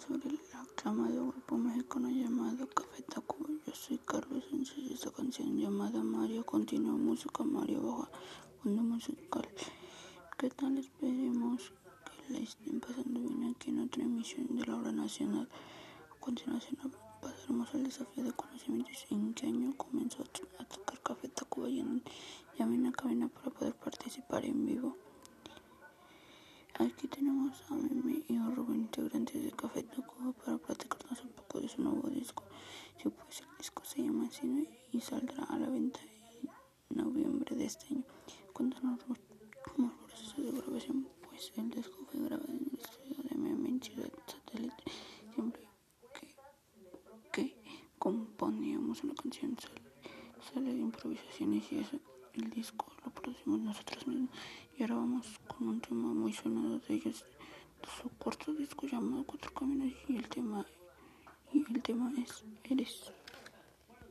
sobre el aclamado grupo mexicano llamado Café Tacuba. Yo soy Carlos Sánchez esta canción llamada Mario continúa música Mario baja fondo musical. ¿Qué tal? Esperemos que la estén pasando bien aquí en otra emisión de la hora nacional. A continuación pasaremos al desafío de conocimientos. ¿En qué año comenzó a tocar Café Tacuba? Y llamen a cabina para poder participar en vivo. Aquí tenemos a Mimi y a Rubén, integrantes de Café Tacuba, para platicarnos un poco de su nuevo disco. Si pues el disco se llama así y saldrá a la venta en noviembre de este año. Cuéntanos cómo es el proceso de grabación. Pues el disco fue grabado en el estudio de Mimi en Ciudad Satélite. Siempre que, que componíamos una canción sale, sale de improvisaciones y eso, el disco nosotros. Y ahora vamos con un tema muy sonado de ellos, de su cuarto disco llamado Cuatro Caminos y el tema y el tema es Eres.